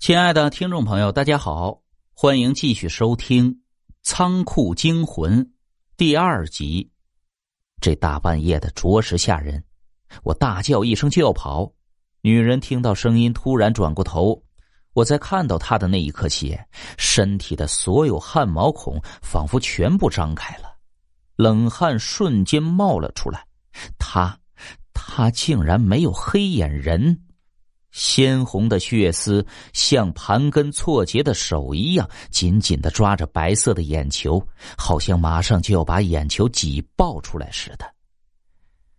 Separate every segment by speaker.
Speaker 1: 亲爱的听众朋友，大家好，欢迎继续收听《仓库惊魂》第二集。这大半夜的，着实吓人。我大叫一声就要跑，女人听到声音，突然转过头。我在看到她的那一刻起，身体的所有汗毛孔仿佛全部张开了，冷汗瞬间冒了出来。她，她竟然没有黑眼仁。鲜红的血丝像盘根错节的手一样紧紧的抓着白色的眼球，好像马上就要把眼球挤爆出来似的。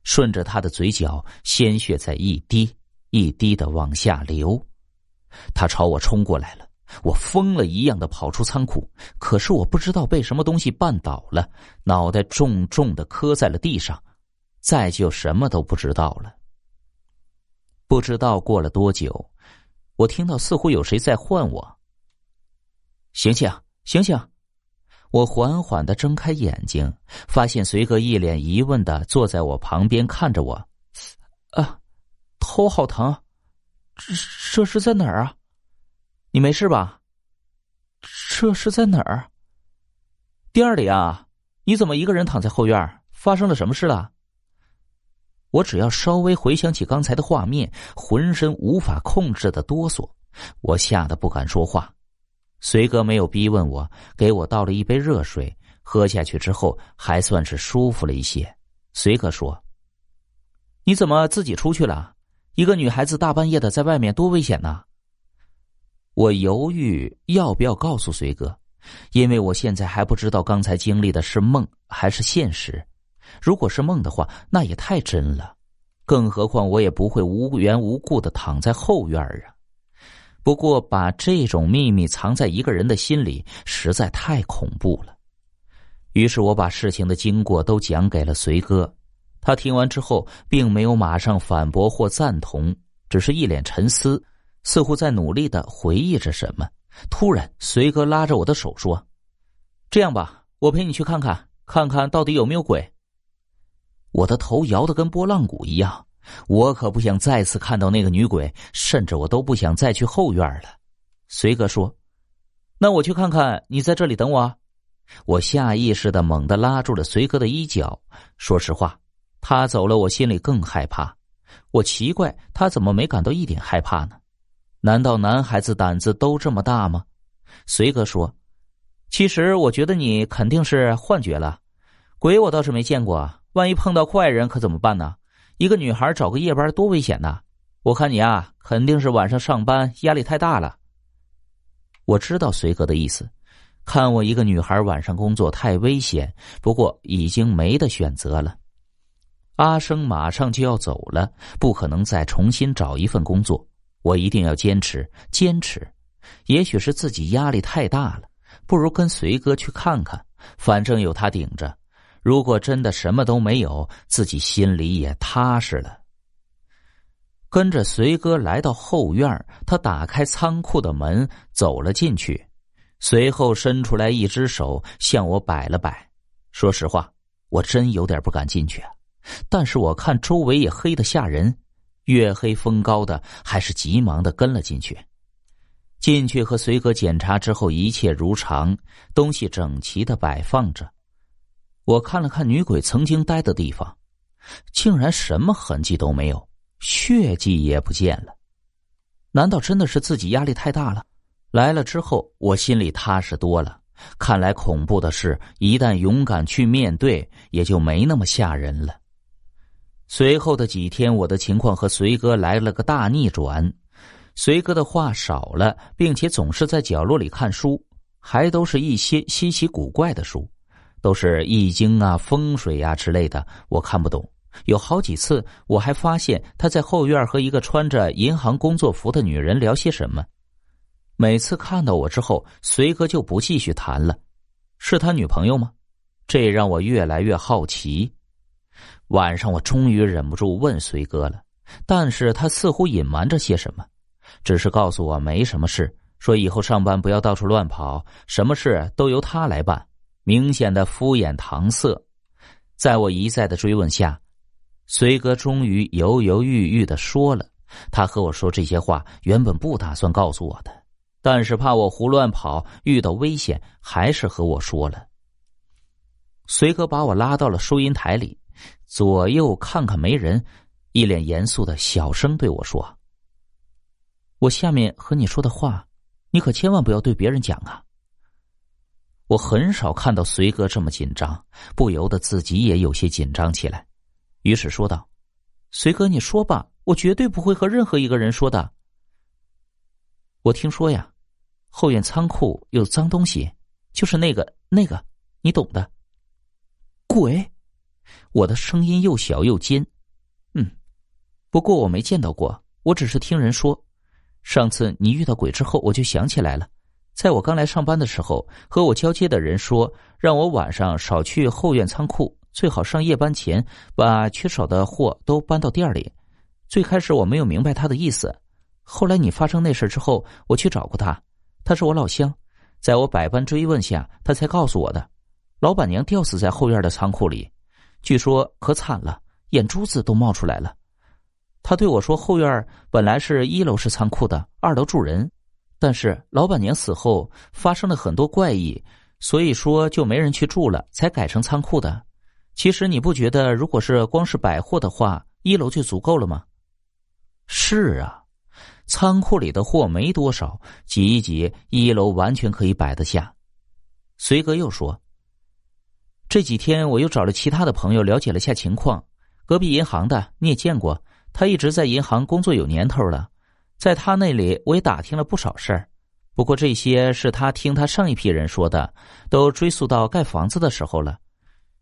Speaker 1: 顺着他的嘴角，鲜血在一滴一滴的往下流。他朝我冲过来了，我疯了一样的跑出仓库，可是我不知道被什么东西绊倒了，脑袋重重的磕在了地上，再就什么都不知道了。不知道过了多久，我听到似乎有谁在唤我。醒醒，醒醒！我缓缓的睁开眼睛，发现随哥一脸疑问的坐在我旁边看着我。啊，头好疼，这这是在哪儿啊？你没事吧？这是在哪儿？店里啊？你怎么一个人躺在后院？发生了什么事了？我只要稍微回想起刚才的画面，浑身无法控制的哆嗦，我吓得不敢说话。随哥没有逼问我，给我倒了一杯热水，喝下去之后还算是舒服了一些。随哥说：“你怎么自己出去了？一个女孩子大半夜的在外面多危险呐！”我犹豫要不要告诉随哥，因为我现在还不知道刚才经历的是梦还是现实。如果是梦的话，那也太真了。更何况我也不会无缘无故的躺在后院啊。不过把这种秘密藏在一个人的心里，实在太恐怖了。于是我把事情的经过都讲给了随哥。他听完之后，并没有马上反驳或赞同，只是一脸沉思，似乎在努力的回忆着什么。突然，随哥拉着我的手说：“这样吧，我陪你去看看，看看到底有没有鬼。”我的头摇得跟拨浪鼓一样，我可不想再次看到那个女鬼，甚至我都不想再去后院了。随哥说：“那我去看看，你在这里等我。”啊我下意识的猛地拉住了随哥的衣角。说实话，他走了，我心里更害怕。我奇怪他怎么没感到一点害怕呢？难道男孩子胆子都这么大吗？随哥说：“其实我觉得你肯定是幻觉了，鬼我倒是没见过。”万一碰到坏人可怎么办呢？一个女孩找个夜班多危险呐！我看你啊，肯定是晚上上班压力太大了。我知道随哥的意思，看我一个女孩晚上工作太危险，不过已经没得选择了。阿生马上就要走了，不可能再重新找一份工作，我一定要坚持坚持。也许是自己压力太大了，不如跟随哥去看看，反正有他顶着。如果真的什么都没有，自己心里也踏实了。跟着随哥来到后院，他打开仓库的门，走了进去，随后伸出来一只手向我摆了摆。说实话，我真有点不敢进去，但是我看周围也黑的吓人，月黑风高的，还是急忙的跟了进去。进去和随哥检查之后，一切如常，东西整齐的摆放着。我看了看女鬼曾经待的地方，竟然什么痕迹都没有，血迹也不见了。难道真的是自己压力太大了？来了之后，我心里踏实多了。看来恐怖的事，一旦勇敢去面对，也就没那么吓人了。随后的几天，我的情况和随哥来了个大逆转。随哥的话少了，并且总是在角落里看书，还都是一些稀奇古怪的书。都是易经啊、风水啊之类的，我看不懂。有好几次，我还发现他在后院和一个穿着银行工作服的女人聊些什么。每次看到我之后，随哥就不继续谈了。是他女朋友吗？这让我越来越好奇。晚上，我终于忍不住问随哥了，但是他似乎隐瞒着些什么，只是告诉我没什么事，说以后上班不要到处乱跑，什么事都由他来办。明显的敷衍搪塞，在我一再的追问下，随哥终于犹犹豫豫的说了。他和我说这些话，原本不打算告诉我的，但是怕我胡乱跑遇到危险，还是和我说了。随哥把我拉到了收银台里，左右看看没人，一脸严肃的小声对我说：“我下面和你说的话，你可千万不要对别人讲啊。”我很少看到随哥这么紧张，不由得自己也有些紧张起来，于是说道：“随哥，你说吧，我绝对不会和任何一个人说的。”我听说呀，后院仓库有脏东西，就是那个那个，你懂的。鬼，我的声音又小又尖。嗯，不过我没见到过，我只是听人说。上次你遇到鬼之后，我就想起来了。在我刚来上班的时候，和我交接的人说，让我晚上少去后院仓库，最好上夜班前把缺少的货都搬到店里。最开始我没有明白他的意思，后来你发生那事之后，我去找过他，他是我老乡，在我百般追问下，他才告诉我的。老板娘吊死在后院的仓库里，据说可惨了，眼珠子都冒出来了。他对我说，后院本来是一楼是仓库的，二楼住人。但是老板娘死后发生了很多怪异，所以说就没人去住了，才改成仓库的。其实你不觉得，如果是光是百货的话，一楼就足够了吗？是啊，仓库里的货没多少，挤一挤，一楼完全可以摆得下。随哥又说：“这几天我又找了其他的朋友了解了下情况，隔壁银行的你也见过，他一直在银行工作有年头了。”在他那里，我也打听了不少事儿，不过这些是他听他上一批人说的，都追溯到盖房子的时候了。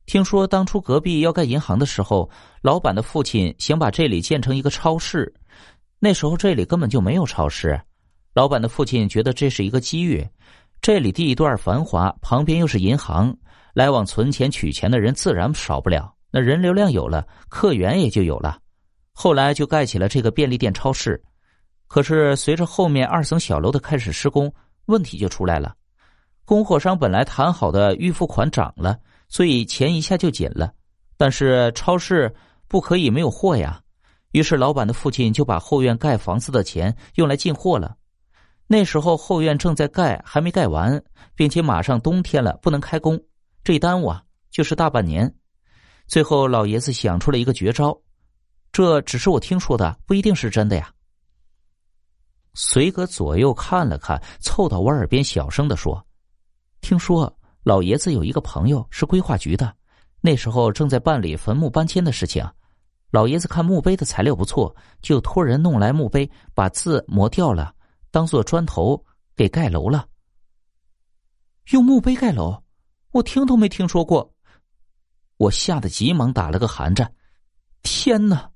Speaker 1: 听说当初隔壁要盖银行的时候，老板的父亲想把这里建成一个超市，那时候这里根本就没有超市。老板的父亲觉得这是一个机遇，这里地段繁华，旁边又是银行，来往存钱取钱的人自然少不了。那人流量有了，客源也就有了。后来就盖起了这个便利店超市。可是，随着后面二层小楼的开始施工，问题就出来了。供货商本来谈好的预付款涨了，所以钱一下就紧了。但是超市不可以没有货呀，于是老板的父亲就把后院盖房子的钱用来进货了。那时候后院正在盖，还没盖完，并且马上冬天了，不能开工，这一耽误啊，就是大半年。最后老爷子想出了一个绝招，这只是我听说的，不一定是真的呀。随哥左右看了看，凑到我耳边小声的说：“听说老爷子有一个朋友是规划局的，那时候正在办理坟墓搬迁的事情。老爷子看墓碑的材料不错，就托人弄来墓碑，把字磨掉了，当做砖头给盖楼了。用墓碑盖楼，我听都没听说过。我吓得急忙打了个寒战。天哪！”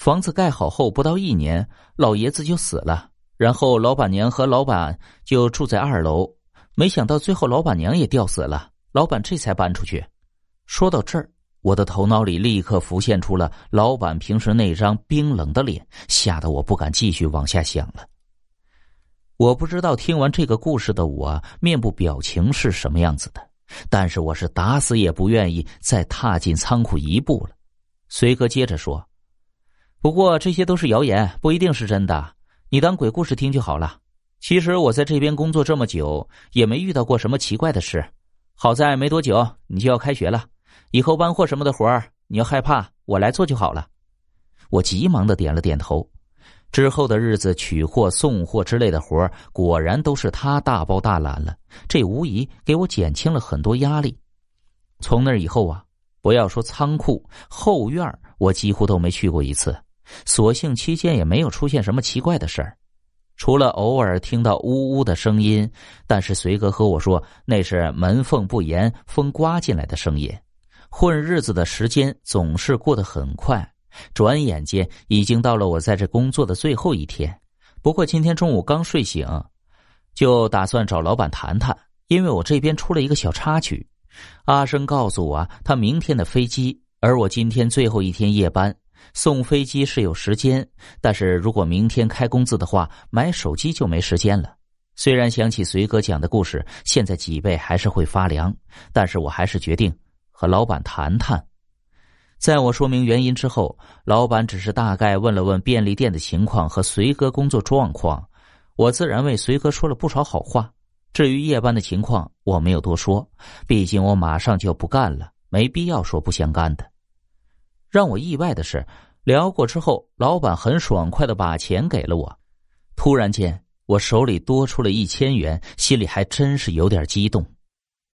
Speaker 1: 房子盖好后不到一年，老爷子就死了。然后老板娘和老板就住在二楼。没想到最后老板娘也吊死了，老板这才搬出去。说到这儿，我的头脑里立刻浮现出了老板平时那张冰冷的脸，吓得我不敢继续往下想了。我不知道听完这个故事的我面部表情是什么样子的，但是我是打死也不愿意再踏进仓库一步了。随哥接着说。不过这些都是谣言，不一定是真的。你当鬼故事听就好了。其实我在这边工作这么久，也没遇到过什么奇怪的事。好在没多久你就要开学了，以后搬货什么的活儿，你要害怕，我来做就好了。我急忙的点了点头。之后的日子，取货、送货之类的活儿，果然都是他大包大揽了。这无疑给我减轻了很多压力。从那以后啊，不要说仓库后院我几乎都没去过一次。所幸期间也没有出现什么奇怪的事儿，除了偶尔听到呜呜的声音，但是随哥和我说那是门缝不严、风刮进来的声音。混日子的时间总是过得很快，转眼间已经到了我在这工作的最后一天。不过今天中午刚睡醒，就打算找老板谈谈，因为我这边出了一个小插曲。阿生告诉我，他明天的飞机，而我今天最后一天夜班。送飞机是有时间，但是如果明天开工资的话，买手机就没时间了。虽然想起随哥讲的故事，现在脊背还是会发凉，但是我还是决定和老板谈谈。在我说明原因之后，老板只是大概问了问便利店的情况和随哥工作状况，我自然为随哥说了不少好话。至于夜班的情况，我没有多说，毕竟我马上就不干了，没必要说不相干的。让我意外的是，聊过之后，老板很爽快的把钱给了我。突然间，我手里多出了一千元，心里还真是有点激动。